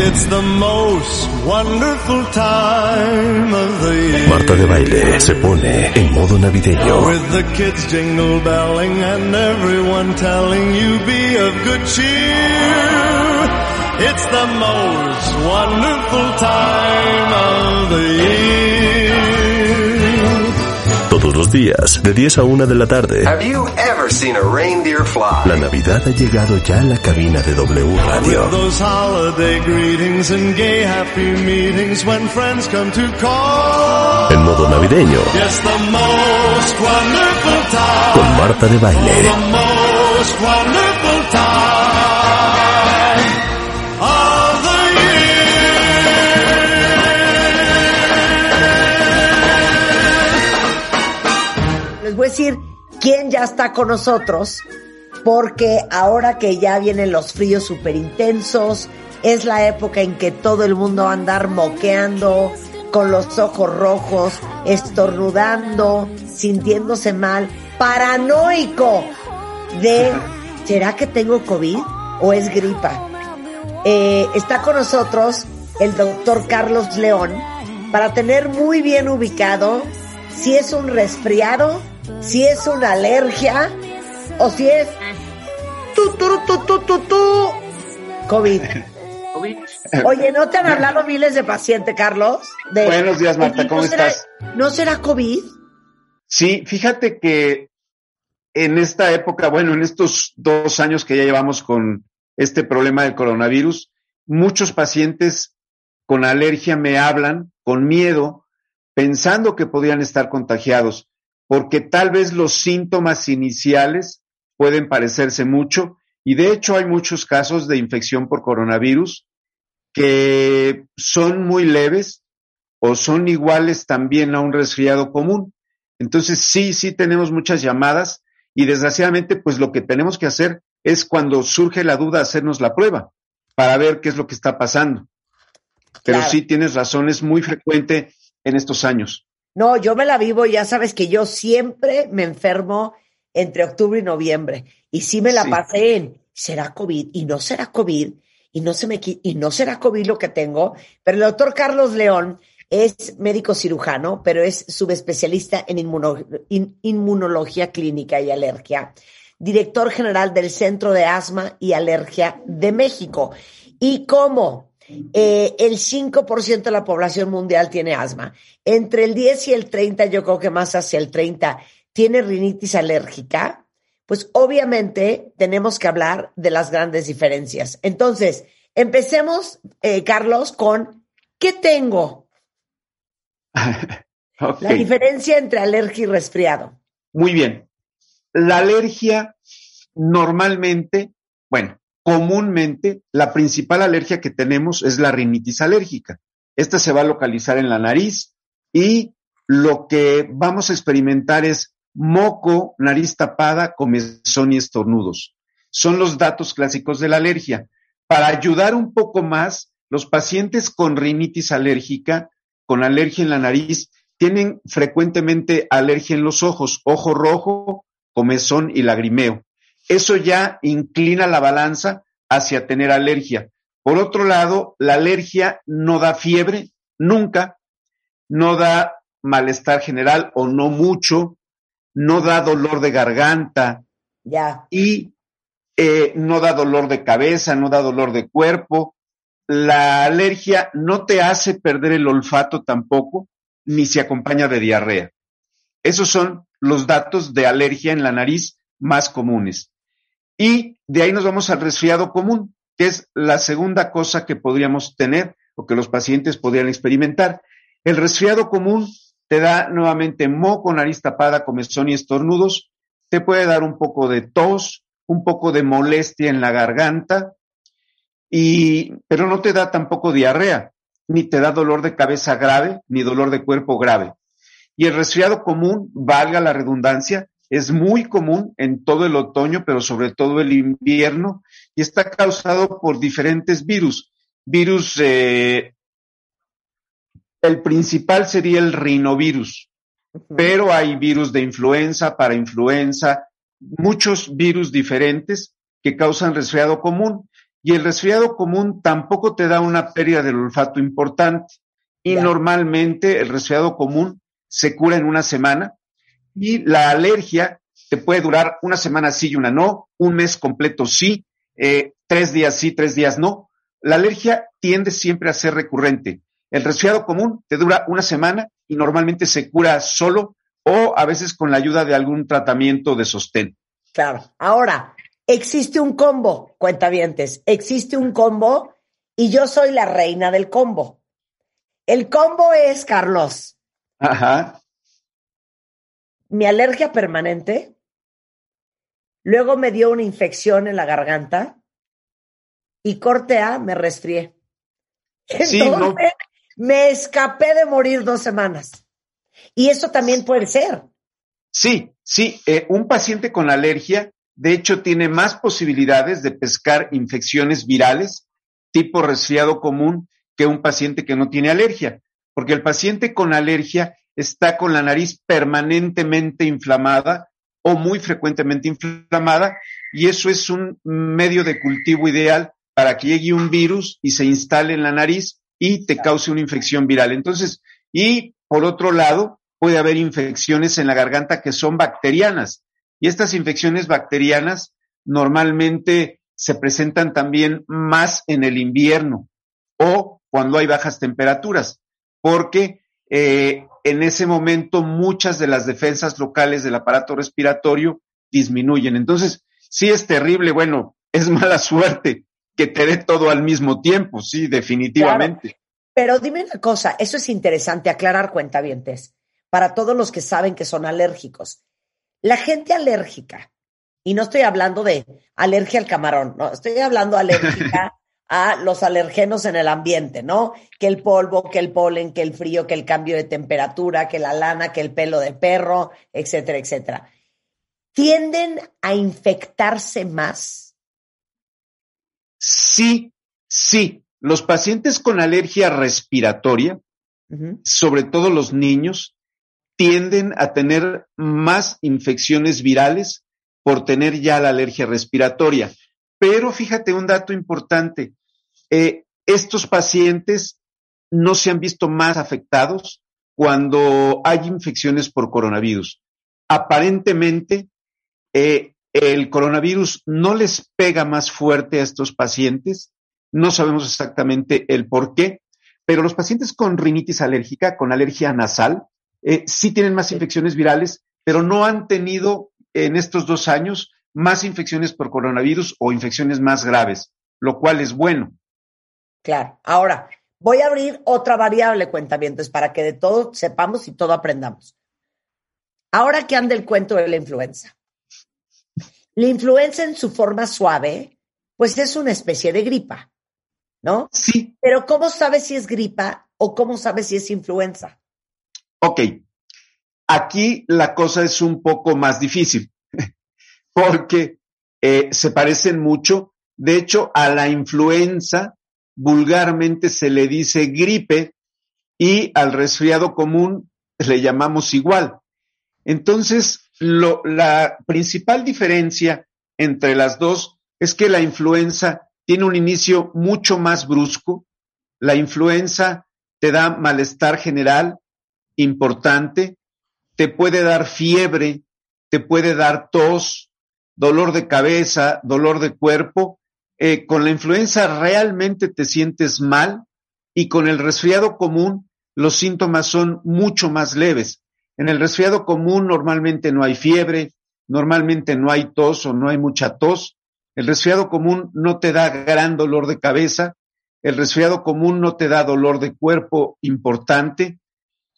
It's the most wonderful time of the year. Marta de baile se pone en modo navideño. With the kids jingle belling and everyone telling you be of good cheer. It's the most wonderful time of the year. Los días, de 10 a 1 de la tarde, Have you ever seen a reindeer fly? la Navidad ha llegado ya a la cabina de W Radio. Those holiday greetings and gay happy meetings when friends come to call. En modo navideño, Yes, the most wonderful time. con Marta de baile. The most decir quién ya está con nosotros, porque ahora que ya vienen los fríos súper intensos, es la época en que todo el mundo va a andar moqueando, con los ojos rojos, estornudando, sintiéndose mal, paranoico de, ¿será que tengo COVID o es gripa? Eh, está con nosotros el doctor Carlos León para tener muy bien ubicado si es un resfriado, si es una alergia o si es tu, tu, tu, tu, tu, tu, COVID. Oye, ¿no te han hablado miles de pacientes, Carlos? De- Buenos días, Marta, ¿no ¿cómo será- estás? ¿No será COVID? Sí, fíjate que en esta época, bueno, en estos dos años que ya llevamos con este problema del coronavirus, muchos pacientes con alergia me hablan con miedo, pensando que podrían estar contagiados, porque tal vez los síntomas iniciales pueden parecerse mucho y de hecho hay muchos casos de infección por coronavirus que son muy leves o son iguales también a un resfriado común. Entonces sí, sí tenemos muchas llamadas y desgraciadamente pues lo que tenemos que hacer es cuando surge la duda hacernos la prueba para ver qué es lo que está pasando. Pero Claro. sí tienes razón, es muy frecuente en estos años. No, yo me la vivo, ya sabes que yo siempre me enfermo entre octubre y noviembre. Y sí me la Sí. pasé en, ¿será COVID? Y no será COVID. Y no, se me, y no será COVID lo que tengo. Pero el doctor Carlos León es médico cirujano, pero es subespecialista en inmuno- in- inmunología clínica y alergia. Director general del Centro de Asma y Alergia de México. Y como eh, el 5% de la población mundial tiene asma, entre el 10 y el 30, yo creo que más hacia el 30, tiene rinitis alérgica, pues obviamente tenemos que hablar de las grandes diferencias. Entonces, empecemos, eh, Carlos, con ¿qué tengo? La diferencia entre alergia y resfriado. Muy bien. La alergia normalmente, bueno, comúnmente, la principal alergia que tenemos es la rinitis alérgica. Esta se va a localizar en la nariz y lo que vamos a experimentar es moco, nariz tapada, comezón y estornudos. Son los datos clásicos de la alergia. Para ayudar un poco más, los pacientes con rinitis alérgica, con alergia en la nariz, tienen frecuentemente alergia en los ojos, ojo rojo, comezón y lagrimeo. Eso ya inclina la balanza hacia tener alergia. Por otro lado, la alergia no da fiebre, nunca, no da malestar general o no mucho, no da dolor de garganta Ya. y eh, no da dolor de cabeza, no da dolor de cuerpo. La alergia no te hace perder el olfato tampoco, ni se acompaña de diarrea. Esos son los datos de alergia en la nariz más comunes. Y de ahí nos vamos al resfriado común, que es la segunda cosa que podríamos tener o que los pacientes podrían experimentar. El resfriado común te da nuevamente moco, nariz tapada, comezón y estornudos. Te puede dar un poco de tos, un poco de molestia en la garganta, y, pero no te da tampoco diarrea, ni te da dolor de cabeza grave, ni dolor de cuerpo grave. Y el resfriado común, valga la redundancia, es muy común en todo el otoño, pero sobre todo el invierno, y está causado por diferentes virus. Virus, eh, el principal sería el rinovirus, pero hay virus de influenza, para influenza, muchos virus diferentes que causan resfriado común. Y el resfriado común tampoco te da una pérdida del olfato importante. Y normalmente el resfriado común se cura en una semana y la alergia te puede durar una semana sí y una no, un mes completo sí, eh, tres días sí, tres días no. La alergia tiende siempre a ser recurrente. El resfriado común te dura una semana y normalmente se cura solo o a veces con la ayuda de algún tratamiento de sostén. Claro. Ahora, existe un combo, cuentavientes, existe un combo y yo soy la reina del combo. El combo es, Carlos, Ajá. Mi alergia permanente, luego me dio una infección en la garganta y corte A, me resfrié. Sí, Entonces, no. me escapé de morir dos semanas. Y eso también puede ser. Sí, sí, eh, un paciente con alergia, de hecho, tiene más posibilidades de pescar infecciones virales tipo resfriado común que un paciente que no tiene alergia, porque el paciente con alergia está con la nariz permanentemente inflamada o muy frecuentemente inflamada y eso es un medio de cultivo ideal para que llegue un virus y se instale en la nariz y te cause una infección viral. Entonces, y por otro lado, puede haber infecciones en la garganta que son bacterianas. Y estas infecciones bacterianas normalmente se presentan también más en el invierno o cuando hay bajas temperaturas, porque eh, en ese momento muchas de las defensas locales del aparato respiratorio disminuyen. Entonces, sí es terrible, bueno, es mala suerte que te dé todo al mismo tiempo, sí, definitivamente. Pero dime una cosa, eso es interesante aclarar cuentavientes para todos los que saben que son alérgicos. La gente alérgica, y no estoy hablando de alergia al camarón, no, estoy hablando alérgica a los alergenos en el ambiente, ¿no? Que el polvo, que el polen, que el frío, que el cambio de temperatura, que la lana, que el pelo de perro, etcétera, etcétera. ¿Tienden a infectarse más? Sí, sí. Los pacientes con alergia respiratoria, sobre todo los niños, tienden a tener más infecciones virales por tener ya la alergia respiratoria. Pero fíjate un dato importante, eh, estos pacientes no se han visto más afectados cuando hay infecciones por coronavirus. Aparentemente, eh, el coronavirus no les pega más fuerte a estos pacientes, no sabemos exactamente el por qué, pero los pacientes con rinitis alérgica, con alergia nasal, eh, sí tienen más infecciones virales, pero no han tenido en estos dos años más infecciones por coronavirus o infecciones más graves, lo cual es bueno. Claro. Ahora, voy a abrir otra variable, cuentavientes, para que de todo sepamos y todo aprendamos. Ahora que anda el cuento de la influenza. La influenza en su forma suave, pues es una especie de gripa, ¿no? Sí, Pero ¿cómo sabes si es gripa o cómo sabes si es influenza? ok. Aquí la cosa es un poco más difícil porque eh, se parecen mucho. De hecho, a la influenza vulgarmente se le dice gripe y al resfriado común le llamamos igual. Entonces, la principal diferencia entre las dos es que la influenza tiene un inicio mucho más brusco. La influenza te da malestar general importante, te puede dar fiebre, te puede dar tos, dolor de cabeza, dolor de cuerpo. Eh, con la influenza realmente te sientes mal y con el resfriado común los síntomas son mucho más leves. En el resfriado común normalmente no hay fiebre, normalmente no hay tos o no hay mucha tos. El resfriado común no te da gran dolor de cabeza, el resfriado común no te da dolor de cuerpo importante,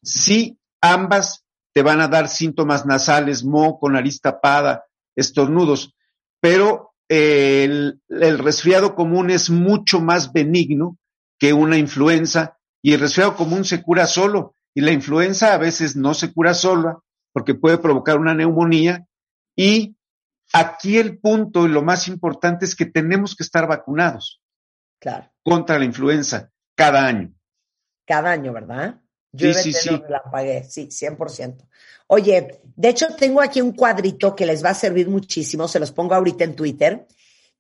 Sí, ambas te van a dar síntomas nasales, moco, nariz tapada, estornudos, pero el, el resfriado común es mucho más benigno que una influenza y el resfriado común se cura solo y la influenza a veces no se cura sola porque puede provocar una neumonía y aquí el punto y lo más importante es que tenemos que estar vacunados Claro. contra la influenza cada año. Cada año, ¿verdad? Yo sí, sí. la pagué, sí, 100%. Oye, de hecho tengo aquí un cuadrito que les va a servir muchísimo, se los pongo ahorita en Twitter,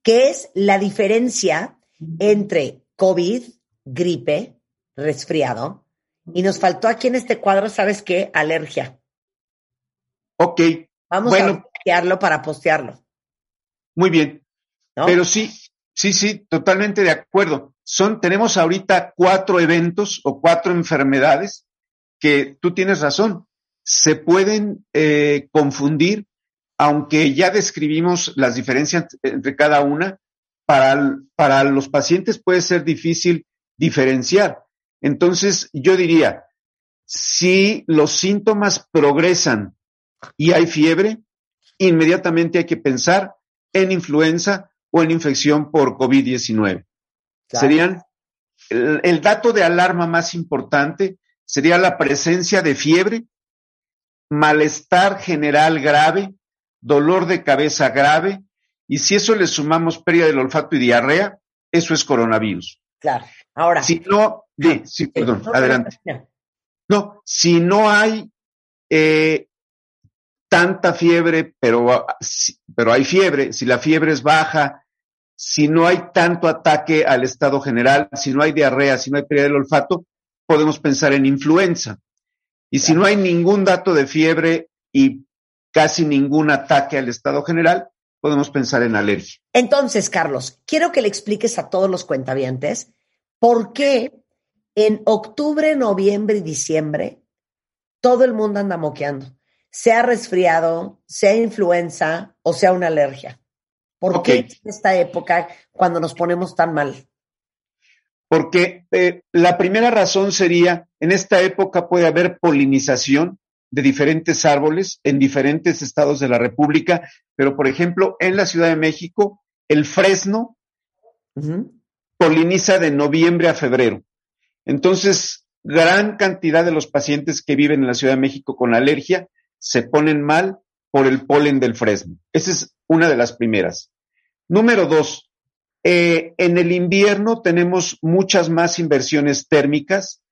que es la diferencia entre COVID, gripe, resfriado, y nos faltó aquí en este cuadro, ¿sabes qué? Alergia. Ok, Vamos Bueno. a postearlo para postearlo, muy bien. ¿no? Pero sí, sí, sí, totalmente de acuerdo. Son, tenemos ahorita cuatro eventos o cuatro enfermedades que tú tienes razón, se pueden eh, confundir, aunque ya describimos las diferencias entre cada una, para, para los pacientes puede ser difícil diferenciar. Entonces, yo diría, si los síntomas progresan y hay fiebre, inmediatamente hay que pensar en influenza o en infección por COVID-19. Claro. Serían el, el dato de alarma más importante sería la presencia de fiebre, malestar general grave, dolor de cabeza grave, y si eso le sumamos pérdida del olfato y diarrea, eso es coronavirus. Claro. Ahora. Si no, sí, sí, perdón, no, adelante. no, si no hay eh, tanta fiebre, pero, ah, pero hay fiebre, si la fiebre es baja, si no hay tanto ataque al estado general, si no hay diarrea, si no hay pérdida del olfato, podemos pensar en influenza. Y si no hay ningún dato de fiebre y casi ningún ataque al estado general, podemos pensar en alergia. Entonces, Carlos, quiero que le expliques a todos los cuentavientes por qué en octubre, noviembre y diciembre todo el mundo anda moqueando, sea resfriado, sea influenza o sea una alergia. ¿Por qué en esta época cuando nos ponemos tan mal? Porque eh, la primera razón sería, en esta época puede haber polinización de diferentes árboles en diferentes estados de la República, pero por ejemplo, en la Ciudad de México, el fresno poliniza de noviembre a febrero. Entonces, gran cantidad de los pacientes que viven en la Ciudad de México con alergia se ponen mal por el polen del fresno. Esa es una de las primeras. Número dos, eh, en el invierno tenemos muchas más inversiones térmicas.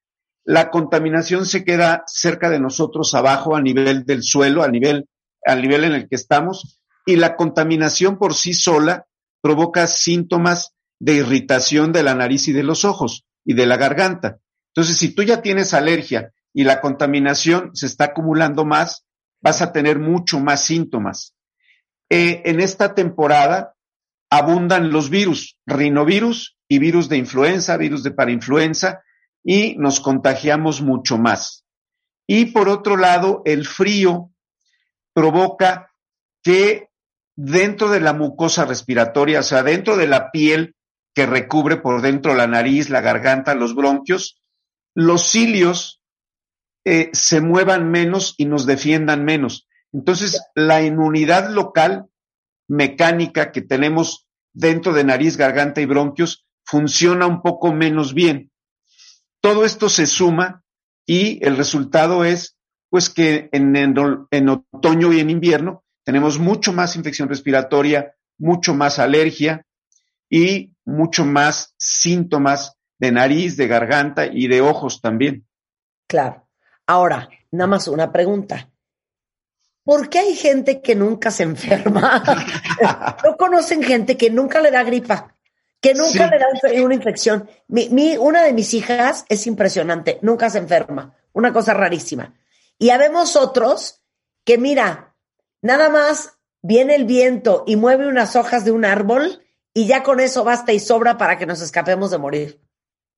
La contaminación se queda cerca de nosotros abajo a nivel del suelo, a nivel, al nivel en el que estamos, y la contaminación por sí sola provoca síntomas de irritación de la nariz y de los ojos y de la garganta. Entonces, si tú ya tienes alergia y la contaminación se está acumulando más, vas a tener mucho más síntomas. Eh, en esta temporada abundan los virus, rinovirus y virus de influenza, virus de parainfluenza, y nos contagiamos mucho más. Y por otro lado, el frío provoca que dentro de la mucosa respiratoria, o sea, dentro de la piel que recubre por dentro la nariz, la garganta, los bronquios, los cilios eh, se muevan menos y nos defiendan menos. Entonces, la inmunidad local mecánica que tenemos dentro de nariz, garganta y bronquios funciona un poco menos bien. Todo esto se suma y el resultado es pues que en, en, otoño y en invierno tenemos mucho más infección respiratoria, mucho más alergia y mucho más síntomas de nariz, de garganta y de ojos también. Claro. Ahora, nada más una pregunta. ¿Por qué hay gente que nunca se enferma? ¿No conocen gente que nunca le da gripa? Que nunca Sí. le da una infección. Mi, mi- una de mis hijas es impresionante, nunca se enferma. Una cosa rarísima. Y habemos otros que, mira, nada más viene el viento y mueve unas hojas de un árbol y ya con eso basta y sobra para que nos escapemos de morir.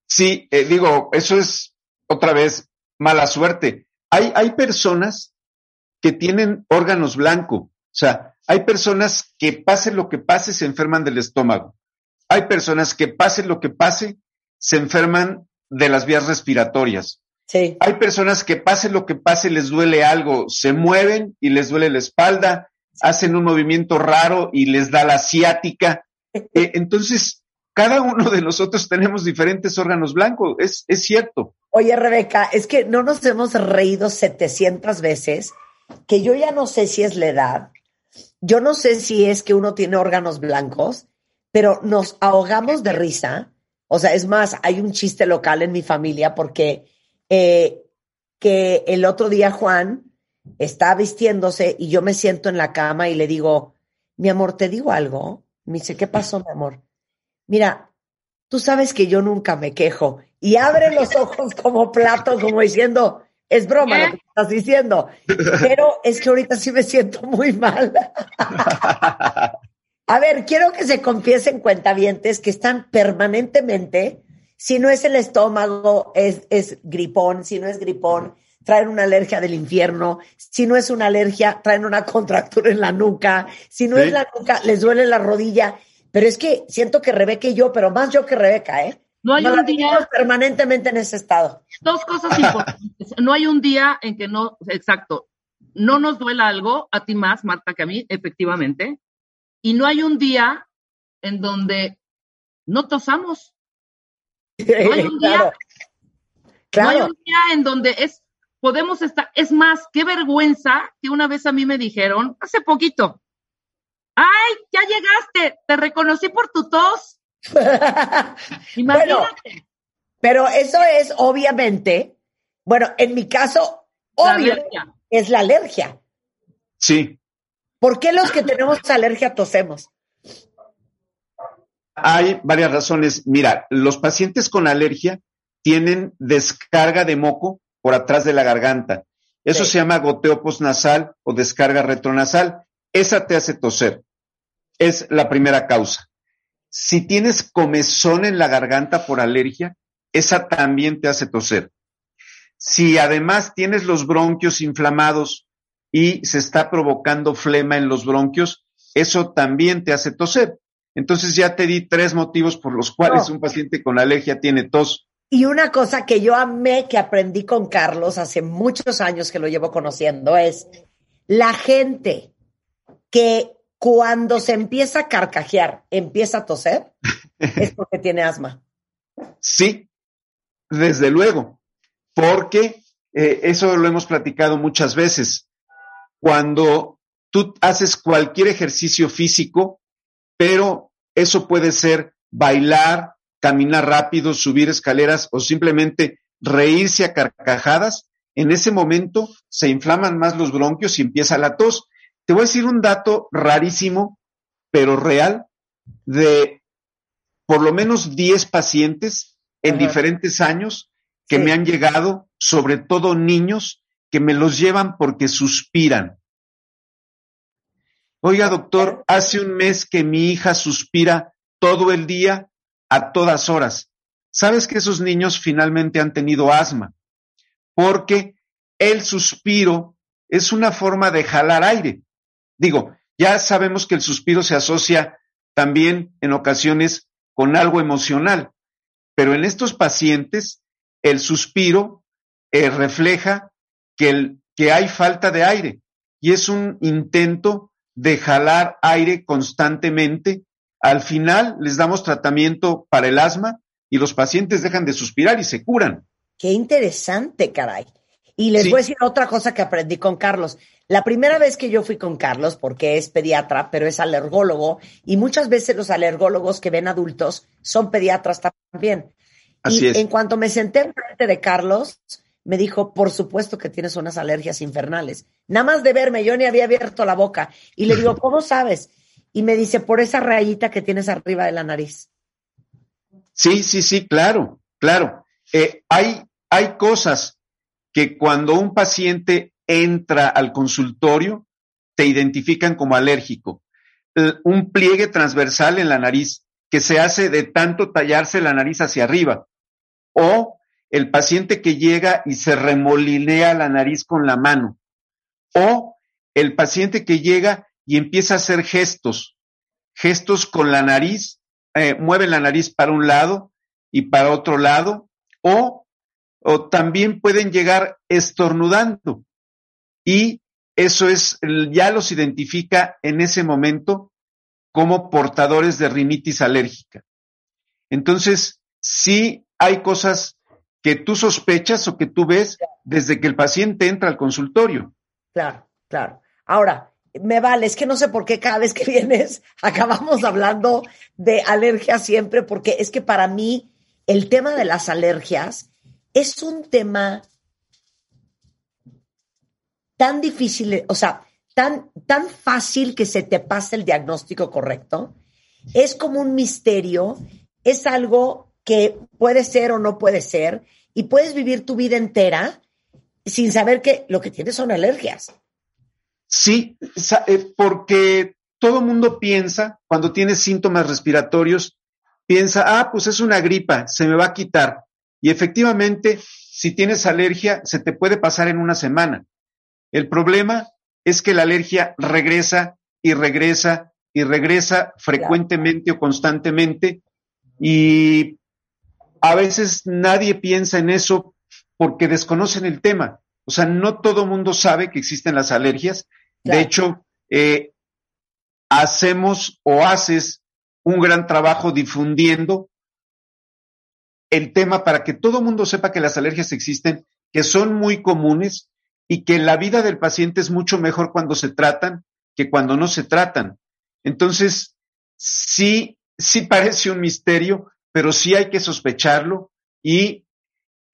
Sí, eh, digo, eso es otra vez mala suerte. Hay, hay personas que tienen órganos blancos, o sea, hay personas que pase lo que pase se enferman del estómago. Hay personas que pase lo que pase se enferman de las vías respiratorias. Sí. Hay personas que pase lo que pase les duele algo, se mueven y les duele la espalda, hacen un movimiento raro y les da la ciática. Eh, entonces, cada uno de nosotros tenemos diferentes órganos blancos, es, es cierto. Oye, Rebeca, es que no nos hemos reído 700 veces, que yo ya no sé si es la edad, yo no sé si es que uno tiene órganos blancos, pero nos ahogamos de risa. O sea, es más, hay un chiste local en mi familia porque eh, que el otro día Juan está vistiéndose y yo me siento en la cama y le digo, mi amor, ¿te digo algo? Me dice, ¿qué pasó, mi amor? Mira, tú sabes que yo nunca me quejo. Y abre los ojos como plato, como diciendo, es broma lo que estás diciendo. Pero es que ahorita sí me siento muy mal. A ver, quiero que se confiesen cuentavientes que están permanentemente, si no es el estómago, es, es gripón, si no es gripón, traen una alergia del infierno, si no es una alergia, traen una contractura en la nuca, si no Sí. es la nuca, les duele la rodilla. Pero es que siento que Rebeca y yo, pero más yo que Rebeca, ¿eh? No hay un día, permanentemente en ese estado. dos cosas importantes. No hay un día en que no, exacto, no nos duela algo, a ti más, Marta, que a mí, efectivamente. Y no hay un día en donde no tosamos. No hay un día, claro. no hay un día en donde es, podemos estar, es más, qué vergüenza que una vez a mí me dijeron, hace poquito, ay, ya llegaste, te reconocí por tu tos. Imagínate. Pero eso es obviamente, bueno, en mi caso, obvio, es la alergia. Sí, ¿Por qué los que tenemos alergia tosemos? hay varias razones. Mira, los pacientes con alergia tienen descarga de moco por atrás de la garganta. Eso Sí. se llama goteo postnasal o descarga retronasal. Esa te hace toser. Es la primera causa. Si tienes comezón en la garganta por alergia, esa también te hace toser. Si además tienes los bronquios inflamados y se está provocando flema en los bronquios, eso también te hace toser. Entonces ya te di tres motivos por los cuales No. un paciente con alergia tiene tos. Y una cosa que yo amé que aprendí con Carlos hace muchos años que lo llevo conociendo es la gente que cuando se empieza a carcajear empieza a toser es porque tiene asma. Sí, desde luego, porque eh, eso lo hemos platicado muchas veces. Cuando tú haces cualquier ejercicio físico, pero eso puede ser bailar, caminar rápido, subir escaleras o simplemente reírse a carcajadas, en ese momento se inflaman más los bronquios y empieza la tos. Te voy a decir un dato rarísimo, pero real, de por lo menos 10 pacientes en Ajá. diferentes años que Sí. me han llegado, sobre todo niños, que me los llevan porque suspiran. Oiga, doctor, hace un mes que mi hija suspira todo el día, a todas horas. ¿Sabes que esos niños finalmente han tenido asma? Porque el suspiro es una forma de jalar aire. Digo, ya sabemos que el suspiro se asocia también en ocasiones con algo emocional, pero en estos pacientes el suspiro eh, refleja que, el- que hay falta de aire y es un intento de jalar aire constantemente. Al final les damos tratamiento para el asma y los pacientes dejan de suspirar y se curan. Qué interesante, caray. Y les Sí. voy a decir otra cosa que aprendí con Carlos. La primera vez que yo fui con Carlos, porque es pediatra, pero es alergólogo, y muchas veces los alergólogos que ven adultos son pediatras también. Así y es. en cuanto me senté enfrente de Carlos, me dijo, por supuesto que tienes unas alergias infernales. Nada más de verme, yo ni había abierto la boca. Y le digo, ¿cómo sabes? Y me dice, por esa rayita que tienes arriba de la nariz. Sí, sí, sí, claro, claro. Eh, hay, hay cosas que cuando un paciente entra al consultorio, te identifican como alérgico. Un pliegue transversal en la nariz que se hace de tanto tallarse la nariz hacia arriba. O el paciente que llega y se remolinea la nariz con la mano. O el paciente que llega y empieza a hacer gestos, gestos con la nariz, eh, mueve la nariz para un lado y para otro lado, o también pueden llegar estornudando. Y eso es, ya los identifica en ese momento como portadores de rinitis alérgica. Entonces, sí hay cosas que tú sospechas o que tú ves desde que el paciente entra al consultorio. Claro, claro. Ahora, me vale, es que no sé por qué cada vez que vienes acabamos hablando de alergias siempre, porque es que para mí el tema de las alergias es un tema tan difícil, o sea, tan, tan fácil que se te pase el diagnóstico correcto. Es como un misterio, es algo que puede ser o no puede ser, y puedes vivir tu vida entera sin saber que lo que tienes son alergias. Sí, eh, porque todo mundo piensa, cuando tiene síntomas respiratorios, piensa, ah, pues es una gripa, se me va a quitar. Y efectivamente, si tienes alergia, se te puede pasar en una semana. El problema es que la alergia regresa y regresa y regresa frecuentemente o constantemente y a veces nadie piensa en eso porque desconocen el tema. O sea, no todo mundo sabe que existen las alergias. De hecho, eh, hacemos o haces un gran trabajo difundiendo el tema para que todo el mundo sepa que las alergias existen, que son muy comunes y que la vida del paciente es mucho mejor cuando se tratan que cuando no se tratan. Entonces, sí, sí parece un misterio, pero sí hay que sospecharlo y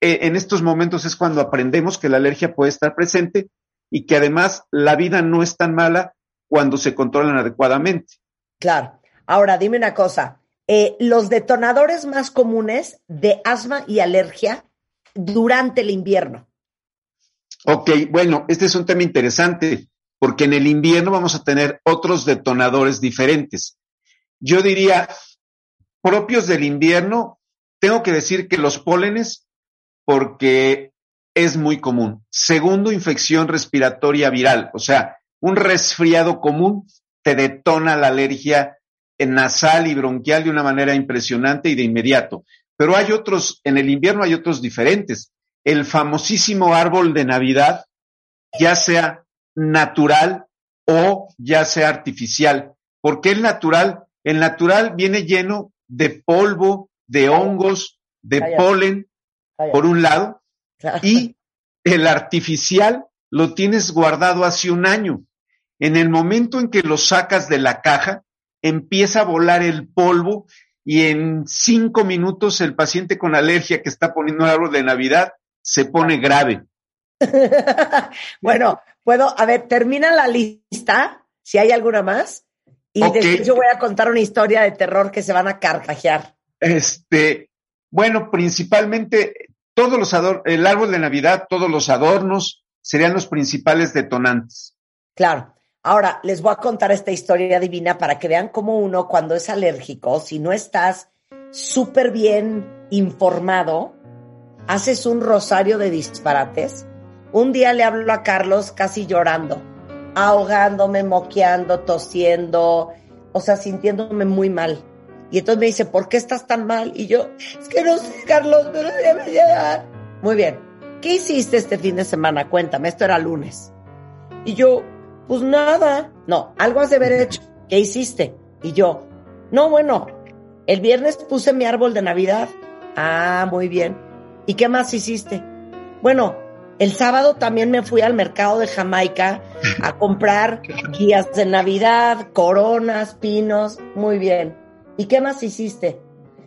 eh, en estos momentos es cuando aprendemos que la alergia puede estar presente y que además la vida no es tan mala cuando se controlan adecuadamente. Claro. Ahora, dime una cosa. Eh, los detonadores más comunes de asma y alergia durante el invierno. Ok, bueno, este es un tema interesante porque en el invierno vamos a tener otros detonadores diferentes. Yo diría, propios del invierno, tengo que decir que los pólenes, porque es muy común. Segundo, infección respiratoria viral, o sea, un resfriado común te detona la alergia nasal y bronquial de una manera impresionante y de inmediato. Pero hay otros, en el invierno hay otros diferentes. El famosísimo árbol de Navidad, ya sea natural o ya sea artificial. ¿Por qué el natural? El natural viene lleno de polvo, de hongos, de polen, por un lado, y el artificial lo tienes guardado hace un año. En el momento en que lo sacas de la caja, empieza a volar el polvo y en cinco minutos el paciente con alergia que está poniendo el árbol de Navidad se pone grave. bueno, puedo, a ver, termina la lista, si hay alguna más, y después yo voy a contar una historia de terror que se van a carcajear. Este, bueno, principalmente todos los el árbol de Navidad, todos los adornos serían los principales detonantes. Claro. Ahora, les voy a contar esta historia divina para que vean cómo uno cuando es alérgico, si no estás súper bien informado, haces un rosario de disparates. Un día le hablo a Carlos casi llorando, ahogándome, moqueando, tosiendo, o sea, sintiéndome muy mal. Y entonces me dice, ¿por qué estás tan mal? Y yo, es que no sé, Carlos, pero llegar. Muy bien. ¿Qué hiciste este fin de semana? Cuéntame, esto era lunes. Y yo, pues nada. No, algo has de haber hecho. ¿Qué hiciste? Y yo, no, bueno, el viernes puse mi árbol de Navidad. Ah, muy bien. ¿Y qué más hiciste? Bueno, el sábado también me fui al mercado de Jamaica a comprar guías de Navidad, coronas, pinos. Muy bien. ¿Y qué más hiciste?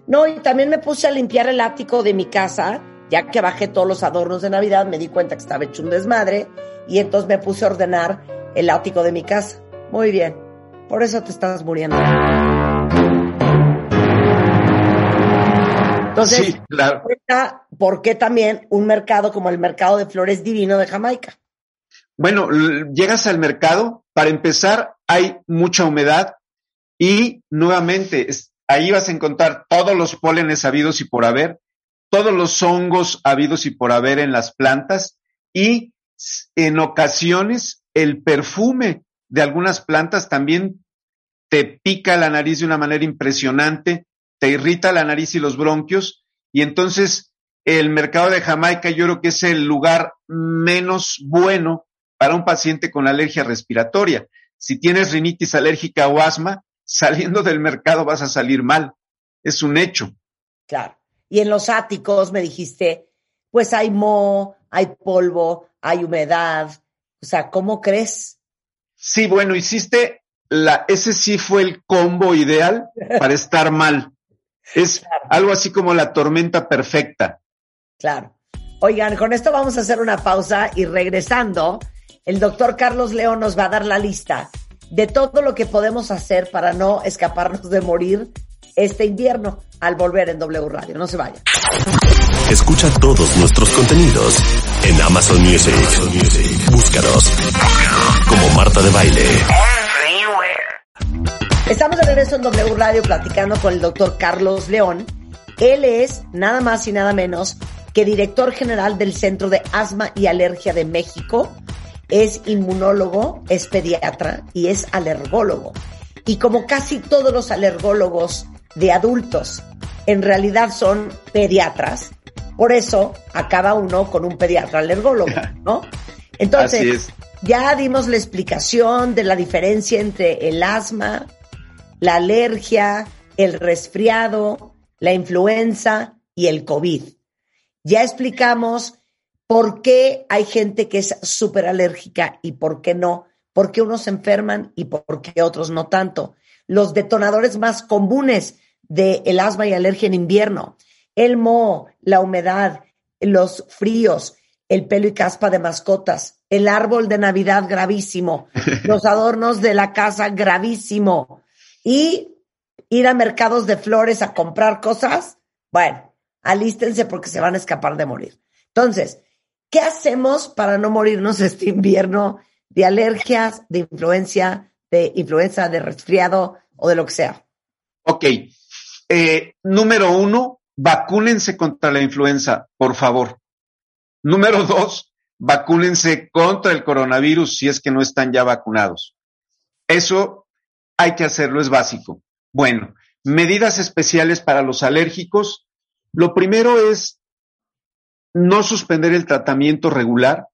No, y también me puse a limpiar el ático de mi casa, ya que bajé todos los adornos de Navidad, me di cuenta que estaba hecho un desmadre, y entonces me puse a ordenar el ático de mi casa. Muy bien, por eso te estás muriendo. Entonces, sí, claro. ¿por qué también un mercado como el mercado de flores divino de Jamaica? Bueno, llegas al mercado, para empezar, hay mucha humedad, y nuevamente, ahí vas a encontrar todos los pólenes habidos y por haber, todos los hongos habidos y por haber en las plantas y en ocasiones el perfume de algunas plantas también te pica la nariz de una manera impresionante, te irrita la nariz y los bronquios y entonces el mercado de Jamaica yo creo que es el lugar menos bueno para un paciente con alergia respiratoria. Si tienes rinitis alérgica o asma, saliendo del mercado vas a salir mal. Es un hecho. Claro. Y en los áticos me dijiste, pues hay moho, hay polvo, hay humedad. O sea, ¿cómo crees? Sí, bueno, hiciste la, ese sí fue el combo ideal para estar mal. Es algo así como la tormenta perfecta. Claro. Oigan, con esto vamos a hacer una pausa y regresando, el doctor Carlos León nos va a dar la lista de todo lo que podemos hacer para no escaparnos de morir este invierno al volver en W Radio. No se vayan. Escucha todos nuestros contenidos en Amazon Music. Búscanos como Marta de Baile. Estamos de regreso en W Radio platicando con el doctor Carlos León. Él es nada más y nada menos que director general del Centro de Asma y Alergia de México, es inmunólogo, es pediatra y es alergólogo. Y como casi todos los alergólogos de adultos en realidad son pediatras, por eso acaba uno con un pediatra alergólogo, ¿no? Entonces, ya dimos la explicación de la diferencia entre el asma, la alergia, el resfriado, la influenza y el COVID. Ya explicamos por qué hay gente que es súper alérgica y por qué no, por qué unos se enferman y por qué otros no tanto. Los detonadores más comunes del el asma y alergia en invierno, el moho, la humedad, los fríos, el pelo y caspa de mascotas, el árbol de Navidad gravísimo, los adornos de la casa gravísimo y ir a mercados de flores a comprar cosas. Bueno, alístense porque se van a escapar de morir. Entonces, ¿qué hacemos para no morirnos este invierno de alergias, de influencia, de influenza, de resfriado o de lo que sea? Ok. Eh, número uno, vacúnense contra la influenza, por favor. Número dos, vacúnense contra el coronavirus si es que no están ya vacunados. Eso hay que hacerlo, es básico. Bueno, medidas especiales para los alérgicos. Lo primero es no suspender el tratamiento regular.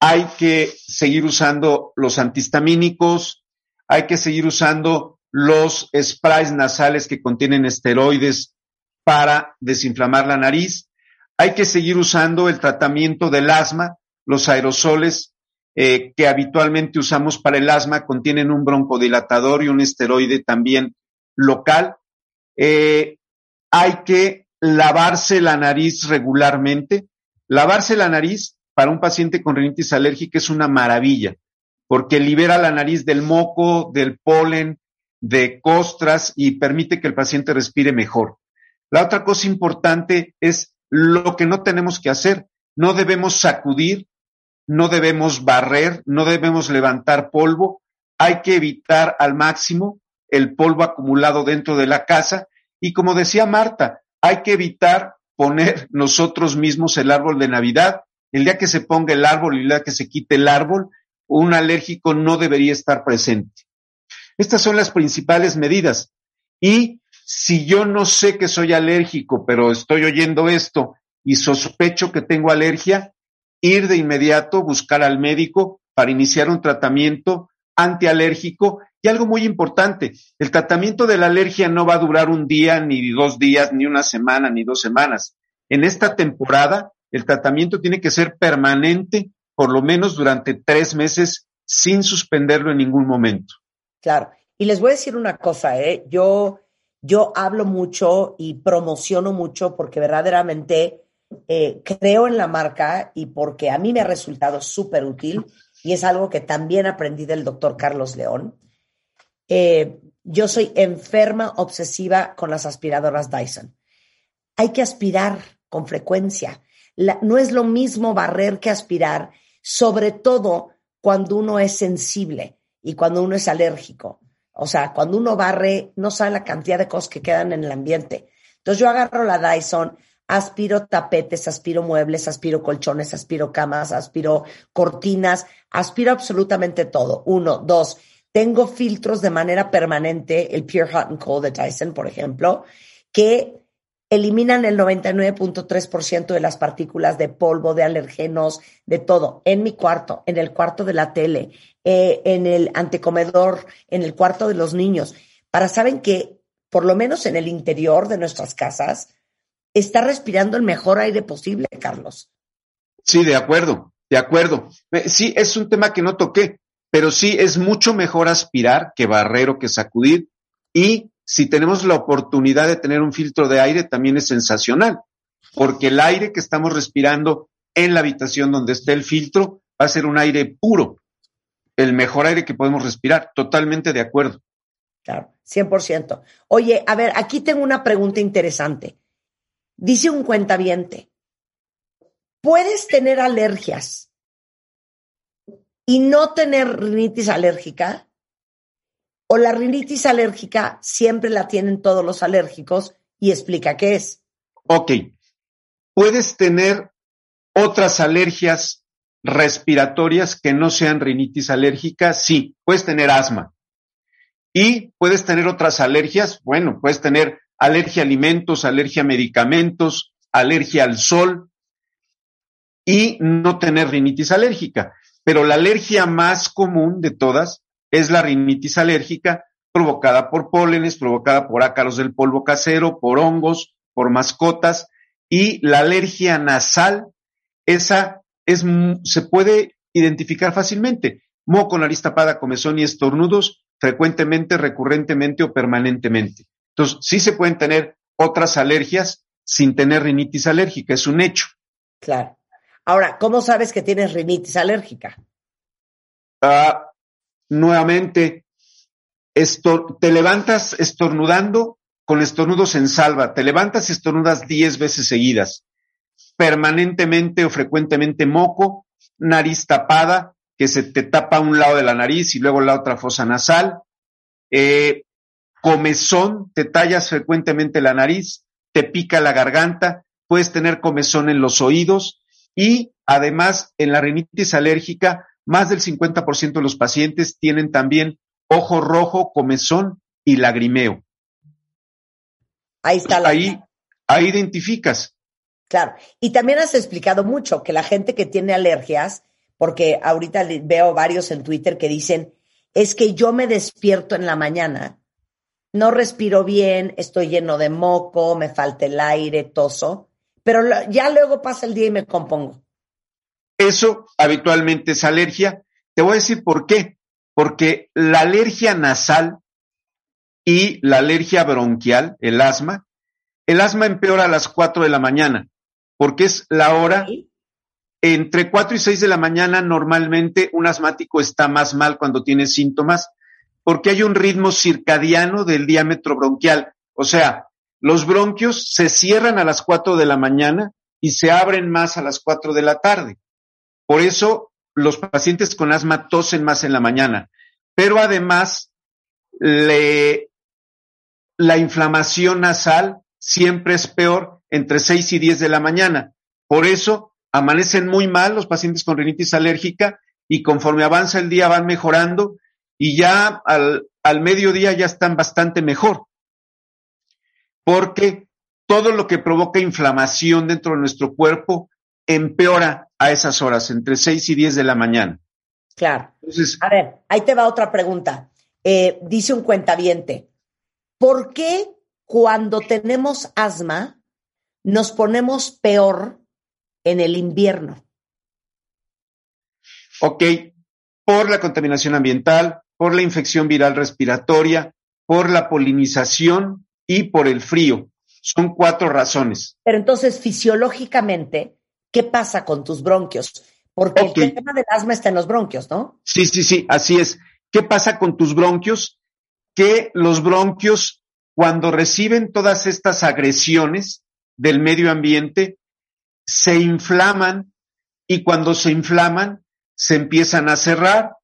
Hay que seguir usando los antihistamínicos, hay que seguir usando los sprays nasales que contienen esteroides para desinflamar la nariz. Hay que seguir usando el tratamiento del asma. Los aerosoles eh, que habitualmente usamos para el asma contienen un broncodilatador y un esteroide también local. Eh, hay que lavarse la nariz regularmente. Lavarse la nariz para un paciente con rinitis alérgica es una maravilla, porque libera la nariz del moco, del polen, de costras y permite que el paciente respire mejor. La otra cosa importante es lo que no tenemos que hacer. No debemos sacudir, no debemos barrer, no debemos levantar polvo. Hay que evitar al máximo el polvo acumulado dentro de la casa. Y como decía Marta, hay que evitar poner nosotros mismos el árbol de Navidad. El día que se ponga el árbol y el día que se quite el árbol, un alérgico no debería estar presente. Estas son las principales medidas. Y si yo no sé que soy alérgico, pero estoy oyendo esto y sospecho que tengo alergia, ir de inmediato, buscar al médico para iniciar un tratamiento antialérgico y algo muy importante, el tratamiento de la alergia no va a durar un día, ni dos días, ni una semana, ni dos semanas. En esta temporada, el tratamiento tiene que ser permanente, por lo menos durante tres meses, sin suspenderlo en ningún momento. Claro. Y les voy a decir una cosa, ¿eh? Yo, yo hablo mucho y promociono mucho porque verdaderamente eh, creo en la marca y porque a mí me ha resultado súper útil y es algo que también aprendí del doctor Carlos León. Eh, yo soy enferma obsesiva con las aspiradoras Dyson. Hay que aspirar con frecuencia. no es lo mismo barrer que aspirar, sobre todo cuando uno es sensible y cuando uno es alérgico. O sea, cuando uno barre, no sabe la cantidad de cosas que quedan en el ambiente. Entonces yo agarro la Dyson, aspiro tapetes, aspiro muebles, aspiro colchones, aspiro camas, aspiro cortinas, aspiro absolutamente todo. Uno, dos, tengo filtros de manera permanente, el Pure Hot and Cold de Tyson, por ejemplo, que eliminan el 99.3% de las partículas de polvo, de alergenos, de todo, en mi cuarto, en el cuarto de la tele, eh, en el antecomedor, en el cuarto de los niños, para saben que por lo menos en el interior de nuestras casas está respirando el mejor aire posible, Carlos. Sí, de acuerdo, de acuerdo. Eh, Sí, es un tema que no toqué, pero sí es mucho mejor aspirar que barrer o que sacudir y si tenemos la oportunidad de tener un filtro de aire, también es sensacional, porque el aire que estamos respirando en la habitación donde esté el filtro va a ser un aire puro, el mejor aire que podemos respirar. Totalmente de acuerdo. Claro, 100%. Oye, a ver, aquí tengo una pregunta interesante. Dice un cuentaviente, ¿puedes tener alergias y no tener rinitis alérgica? ¿O la rinitis alérgica siempre la tienen todos los alérgicos y explica qué es? Ok. Puedes tener otras alergias respiratorias que no sean rinitis alérgica, sí. Puedes tener asma. Y puedes tener otras alergias, bueno, puedes tener alergia a alimentos, alergia a medicamentos, alergia al sol y no tener rinitis alérgica. Pero la alergia más común de todas es la rinitis alérgica provocada por pólenes, provocada por ácaros del polvo casero, por hongos, por mascotas y la alergia nasal, esa es, se puede identificar fácilmente. Moco, nariz tapada, comezón y estornudos frecuentemente, recurrentemente o permanentemente. Entonces, sí se pueden tener otras alergias sin tener rinitis alérgica, es un hecho. Claro. Ahora, ¿cómo sabes que tienes rinitis alérgica? Ah, nuevamente, estor- te levantas estornudando con estornudos en salva, te levantas y estornudas 10 veces seguidas, permanentemente o frecuentemente moco, nariz tapada, que se te tapa un lado de la nariz y luego la otra fosa nasal, eh, comezón, te tallas frecuentemente la nariz, te pica la garganta, puedes tener comezón en los oídos y además en la rinitis alérgica, más del 50% de los pacientes tienen también ojo rojo, comezón y lagrimeo. Ahí está la. Ahí, ahí identificas. Claro. Y también has explicado mucho que la gente que tiene alergias, porque ahorita veo varios en Twitter que dicen, es que yo me despierto en la mañana, no respiro bien, estoy lleno de moco, me falta el aire, toso, pero ya luego pasa el día y me compongo. Eso habitualmente es alergia. Te voy a decir por qué. Porque la alergia nasal y la alergia bronquial, el asma, el asma empeora a las 4 de la mañana, porque es la hora ¿sí? entre 4 y 6 de la mañana normalmente un asmático está más mal cuando tiene síntomas porque hay un ritmo circadiano del diámetro bronquial. O sea, los bronquios se cierran a las 4 de la mañana y se abren más a las 4 de la tarde. Por eso los pacientes con asma tosen más en la mañana. Pero además, la inflamación nasal siempre es peor entre 6 y 10 de la mañana. Por eso amanecen muy mal los pacientes con rinitis alérgica y conforme avanza el día van mejorando y ya al, al mediodía ya están bastante mejor. Porque todo lo que provoca inflamación dentro de nuestro cuerpo empeora a esas horas, entre 6 y 10 de la mañana. Claro. Entonces, A ver, ahí te va otra pregunta. Eh, dice un cuentaviente, ¿por qué cuando tenemos asma nos ponemos peor en el invierno? ok, por la contaminación ambiental, por la infección viral respiratoria, por la polinización y por el frío. Son cuatro razones. Pero entonces, fisiológicamente, ¿qué pasa con tus bronquios? Porque el tema del asma está en los bronquios, ¿no? Sí, sí, sí, así es. ¿Qué pasa con tus bronquios? Que los bronquios, cuando reciben todas estas agresiones del medio ambiente, se inflaman y cuando se inflaman, se empiezan a cerrar,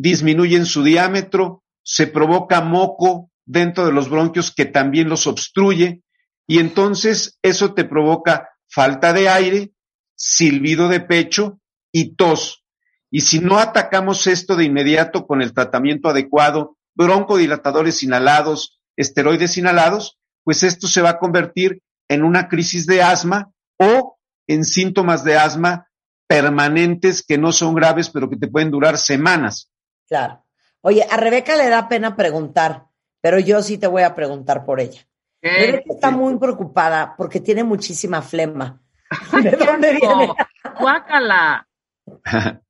disminuyen su diámetro, se provoca moco dentro de los bronquios que también los obstruye y entonces eso te provoca falta de aire, silbido de pecho y tos. Y si no atacamos esto de inmediato con el tratamiento adecuado, broncodilatadores inhalados, esteroides inhalados, pues esto se va a convertir en una crisis de asma o en síntomas de asma permanentes que no son graves, pero que te pueden durar semanas. Claro. Oye, a Rebeca le da pena preguntar, pero yo sí te voy a preguntar por ella. Rebeca está muy preocupada porque tiene muchísima flema. ¿De dónde viene? Guácala.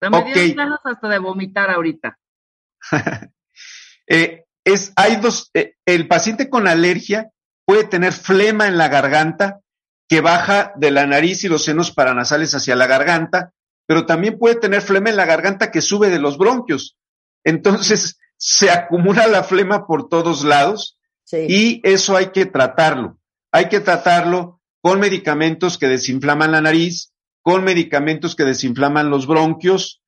Me Ok. dieron ganas hasta de vomitar ahorita. Eh, es, hay dos, eh, el paciente con alergia puede tener flema en la garganta que baja de la nariz y los senos paranasales hacia la garganta, pero también puede tener flema en la garganta que sube de los bronquios. Entonces se acumula la flema por todos lados Sí. y eso hay que tratarlo. Hay que tratarlo con medicamentos que desinflaman la nariz, con medicamentos que desinflaman los bronquios,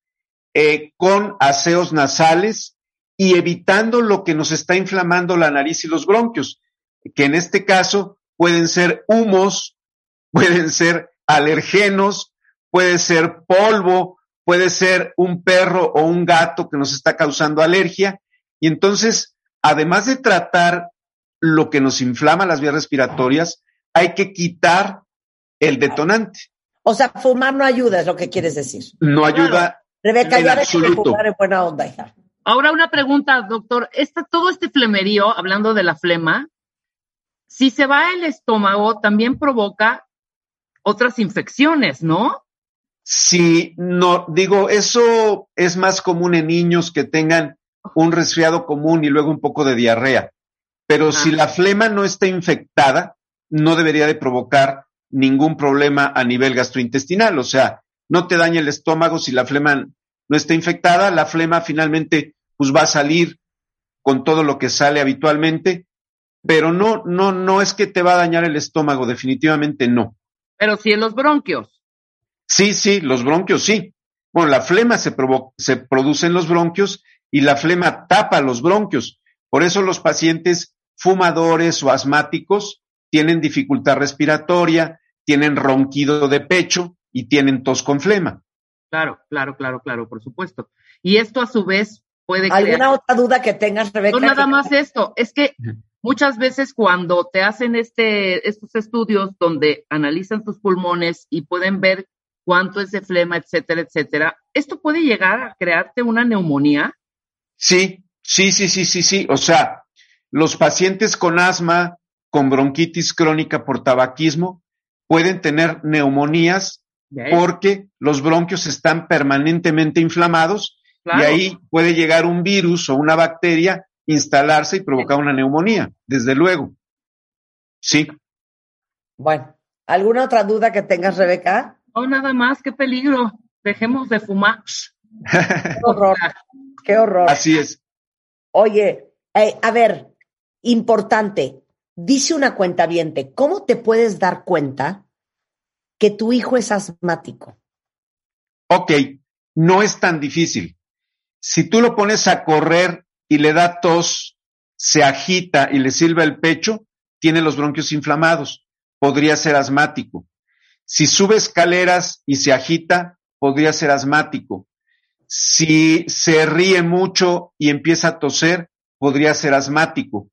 eh, con aseos nasales y evitando lo que nos está inflamando la nariz y los bronquios, que en este caso pueden ser humos, pueden ser alergenos, puede ser polvo, puede ser un perro o un gato que nos está causando alergia. Y entonces, además de tratar lo que nos inflama las vías respiratorias, hay que quitar el detonante. O sea, fumar no ayuda, es lo que quieres decir. No ayuda Rebeca, En ya de fumar en buena onda, hija. Ahora una pregunta, doctor. Esta, todo este flemerío, hablando de la flema, si se va el estómago, también provoca otras infecciones, ¿no? Sí, no, digo, eso es más común en niños que tengan un resfriado común y luego un poco de diarrea. Pero si la flema no está infectada, no debería de provocar ningún problema a nivel gastrointestinal. O sea, no te daña el estómago si la flema no está infectada. La flema finalmente pues va a salir con todo lo que sale habitualmente, pero no, no, no es que te va a dañar el estómago, definitivamente no. Pero sí en los bronquios. Sí, sí, los bronquios sí. Bueno, la flema se, se produce en los bronquios y la flema tapa los bronquios. Por eso los pacientes fumadores o asmáticos tienen dificultad respiratoria, tienen ronquido de pecho y tienen tos con flema. Claro, claro, claro, claro, por supuesto. Y esto a su vez puede ¿Alguna crear... otra duda que tengas, Rebeca? No nada más esto, es que muchas veces cuando te hacen este, estos estudios donde analizan tus pulmones y pueden ver cuánto es de flema, etcétera, etcétera, esto puede llegar a crearte una neumonía. Sí, sí, sí, sí, sí, sí. O sea, los pacientes con asma, con bronquitis crónica por tabaquismo, pueden tener neumonías ¿Ves? porque los bronquios están permanentemente inflamados Claro. y ahí puede llegar un virus o una bacteria, instalarse y provocar una neumonía, desde luego. Sí. Bueno, ¿alguna otra duda que tengas, Rebeca? No, nada más, qué peligro. Dejemos de fumar. Qué horror, qué horror. Así es. Oye, eh, a ver, importante, dice una cuenta ¿cómo te puedes dar cuenta que tu hijo es asmático? Ok, no es tan difícil. Si tú lo pones a correr y le da tos, se agita y le silba el pecho, tiene los bronquios inflamados. Podría ser asmático. Si sube escaleras y se agita, podría ser asmático. Si se ríe mucho y empieza a toser, podría ser asmático.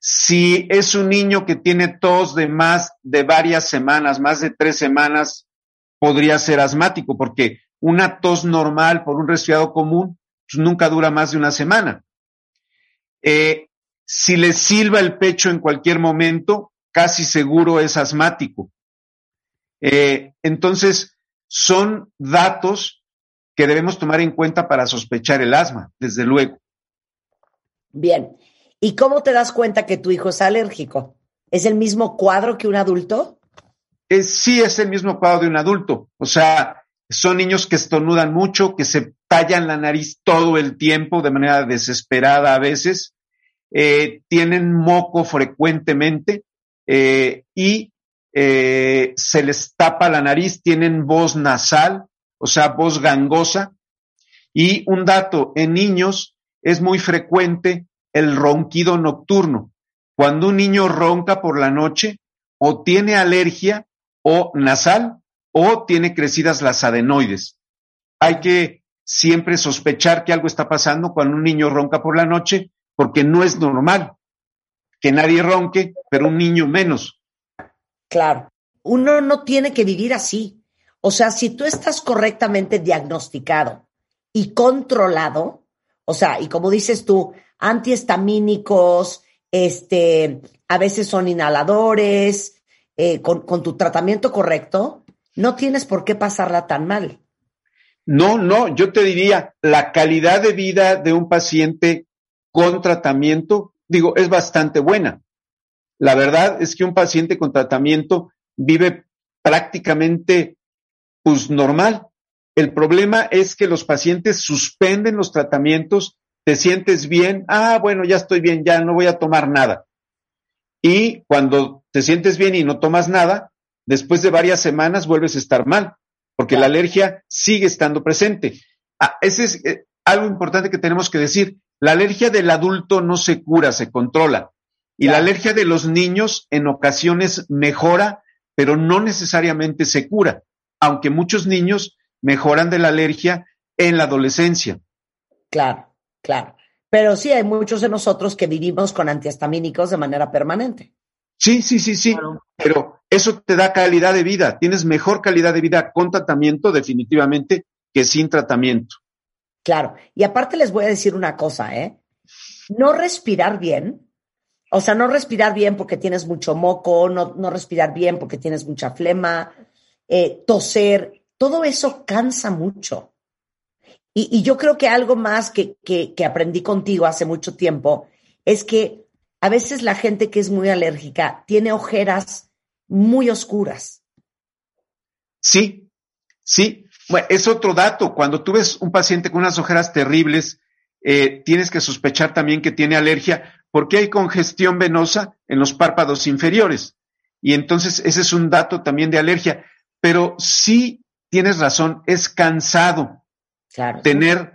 Si es un niño que tiene tos de más de varias semanas, más de tres semanas, podría ser asmático, porque una tos normal por un resfriado común pues, nunca dura más de una semana. Eh, si le silba el pecho en cualquier momento, casi seguro es asmático. Eh, entonces, son datos que debemos tomar en cuenta para sospechar el asma, desde luego. Bien. ¿Y cómo te das cuenta que tu hijo es alérgico? ¿Es el mismo cuadro que un adulto? Eh, sí es el mismo cuadro de un adulto. O sea, son niños que estornudan mucho, que se tallan la nariz todo el tiempo de manera desesperada a veces, eh, tienen moco frecuentemente eh, y eh, se les tapa la nariz, tienen voz nasal, o sea, voz gangosa. Y un dato, en niños es muy frecuente el ronquido nocturno. Cuando un niño ronca por la noche, o tiene alergia o nasal o tiene crecidas las adenoides. Hay que siempre sospechar que algo está pasando cuando un niño ronca por la noche, porque no es normal que nadie ronque, pero un niño menos. Claro. Uno no tiene que vivir así. O sea, si tú estás correctamente diagnosticado y controlado, o sea, y como dices tú, antihistamínicos, este, a veces son inhaladores, eh, con, con tu tratamiento correcto, no tienes por qué pasarla tan mal. No, no, yo te diría, la calidad de vida de un paciente con tratamiento, digo, es bastante buena. La verdad es que un paciente con tratamiento vive prácticamente, pues, normal. El problema es que los pacientes suspenden los tratamientos, te sientes bien, ah, bueno, ya estoy bien, ya no voy a tomar nada. Y cuando te sientes bien y no tomas nada, después de varias semanas vuelves a estar mal porque la alergia sigue estando presente. Ah, ese es eh, algo importante que tenemos que decir. La alergia del adulto no se cura, se controla. Y la alergia de los niños en ocasiones mejora, pero no necesariamente se cura, aunque muchos niños mejoran de la alergia en la adolescencia. Claro, claro. Pero sí hay muchos de nosotros que vivimos con antihistamínicos de manera permanente. Sí, sí, sí, sí, pero eso te da calidad de vida. Tienes mejor calidad de vida con tratamiento definitivamente que sin tratamiento. Claro, y aparte les voy a decir una cosa, ¿eh? No respirar bien, o sea, no respirar bien porque tienes mucho moco, no, no respirar bien porque tienes mucha flema, eh, toser, todo eso cansa mucho. Y, y yo creo que algo más que, que, que aprendí contigo hace mucho tiempo es que a veces la gente que es muy alérgica tiene ojeras muy oscuras. Sí, sí. Bueno, es otro dato. Cuando tú ves un paciente con unas ojeras terribles, eh, tienes que sospechar también que tiene alergia porque hay congestión venosa en los párpados inferiores. Y entonces ese es un dato también de alergia. Pero sí tienes razón, es cansado tener,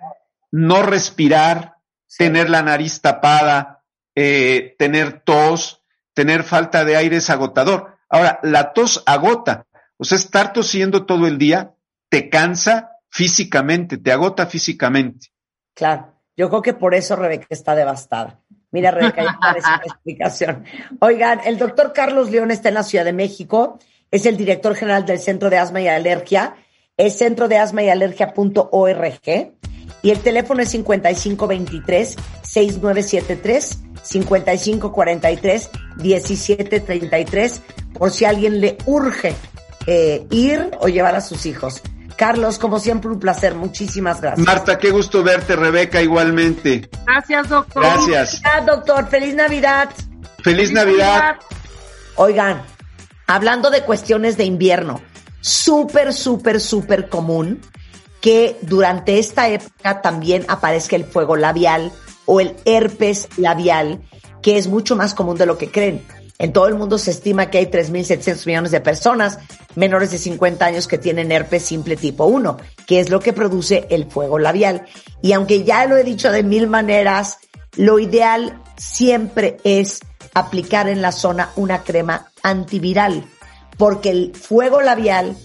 no respirar, tener la nariz tapada, eh, tener tos, tener falta de aire es agotador. Ahora, la tos agota, o sea, estar tosiendo todo el día te cansa físicamente, te agota físicamente. Claro, yo creo que por eso Rebeca está devastada. Mira, Rebeca, ya parece una explicación. Oigan, el doctor Carlos León está en la Ciudad de México, es el director general del Centro de Asma y Alergia, es centro de asma y alergia.org y el teléfono es 5523 6973 5543 1733 por si a alguien le urge eh, ir o llevar a sus hijos. Carlos, como siempre, un placer. Muchísimas gracias. Marta, qué gusto verte. Rebeca, igualmente. Gracias, doctor. Gracias. Feliz doctor. Feliz Navidad. Feliz, Navidad. Oigan, hablando de cuestiones de invierno, súper, súper, súper común que durante esta época también aparezca el fuego labial o el herpes labial, que es mucho más común de lo que creen. En todo el mundo se estima que hay 3.700 millones de personas menores de 50 años que tienen herpes simple tipo 1, que es lo que produce el fuego labial. Y aunque ya lo he dicho de mil maneras, lo ideal siempre es aplicar en la zona una crema antiviral, porque el fuego labial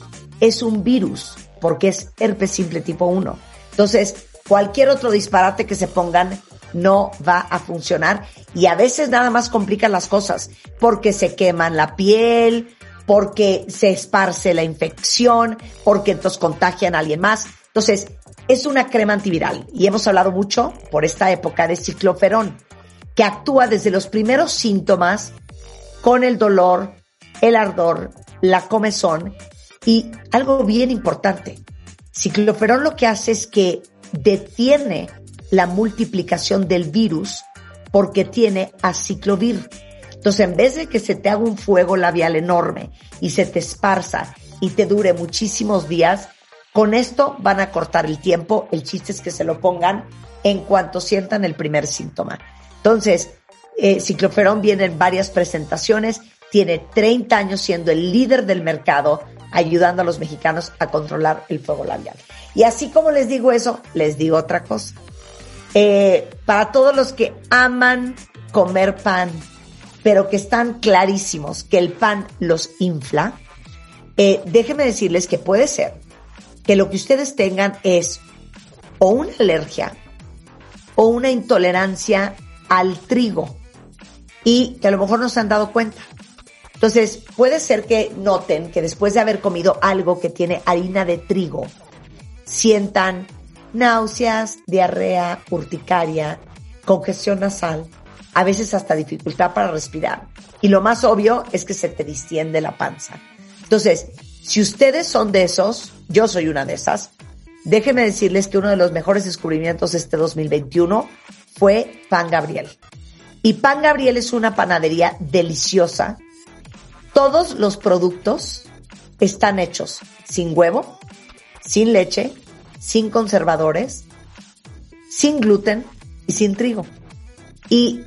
es un virus, porque es herpes simple tipo 1. Entonces, cualquier otro disparate que se pongan no va a funcionar y a veces nada más complican las cosas porque se queman la piel, porque se esparce la infección, porque entonces contagian a alguien más. Entonces, es una crema antiviral y hemos hablado mucho por esta época de cicloferón, que actúa desde los primeros síntomas con el dolor, el ardor, la comezón y algo bien importante. Cicloferón lo que hace es que detiene la multiplicación del virus porque tiene aciclovir. Entonces, en vez de que se te haga un fuego labial enorme y se te esparza y te dure muchísimos días, con esto van a cortar el tiempo. El chiste es que se lo pongan en cuanto sientan el primer síntoma. Entonces, eh, Cicloferón viene en varias presentaciones, tiene 30 años siendo el líder del mercado, ayudando a los mexicanos a controlar el fuego labial. Y así como les digo eso, les digo otra cosa. Eh, para todos los que aman comer pan, pero que están clarísimos que el pan los infla, eh, déjenme decirles que puede ser que lo que ustedes tengan es o una alergia o una intolerancia al trigo y que a lo mejor no se han dado cuenta. Entonces, puede ser que noten que después de haber comido algo que tiene harina de trigo, sientan náuseas, diarrea, urticaria, congestión nasal, a veces hasta dificultad para respirar. Y lo más obvio es que se te distiende la panza. Entonces, si ustedes son de esos, yo soy una de esas, déjenme decirles que uno de los mejores descubrimientos de este 2021 fue Pan Gabriel. Y Pan Gabriel es una panadería deliciosa. Todos los productos están hechos sin huevo, sin leche, sin conservadores, sin gluten y sin trigo. Y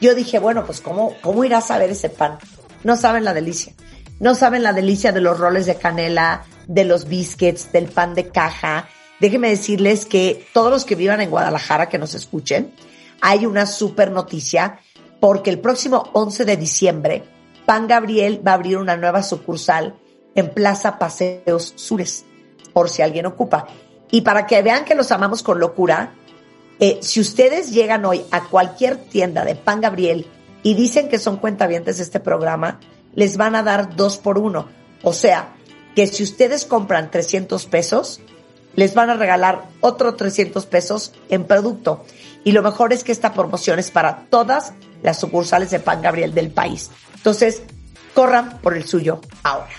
yo dije, bueno, pues ¿cómo, cómo irás a ver ese pan? No saben la delicia. No saben la delicia de los roles de canela, de los biscuits, del pan de caja. Déjenme decirles que todos los que vivan en Guadalajara que nos escuchen, hay una super noticia porque el próximo 11 de diciembre, Pan Gabriel va a abrir una nueva sucursal en Plaza Paseos Sures, por si alguien ocupa. Y para que vean que los amamos con locura, eh, si ustedes llegan hoy a cualquier tienda de Pan Gabriel y dicen que son cuentavientes de este programa, les van a dar dos por uno. O sea, que si ustedes compran 300 pesos, les van a regalar otro 300 pesos en producto. Y lo mejor es que esta promoción es para todas las sucursales de Pan Gabriel del país. Entonces, corran por el suyo ahora.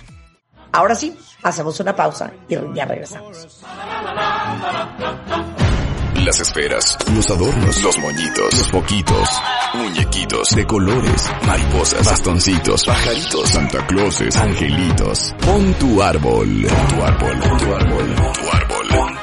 Ahora sí, hacemos una pausa y ya regresamos. Las esferas, los adornos, los moñitos, los poquitos, muñequitos de colores, mariposas, bastoncitos, pajaritos, Santa Clauses, angelitos. Pon tu árbol, pon tu árbol, pon tu árbol, pon tu árbol, pon tu árbol.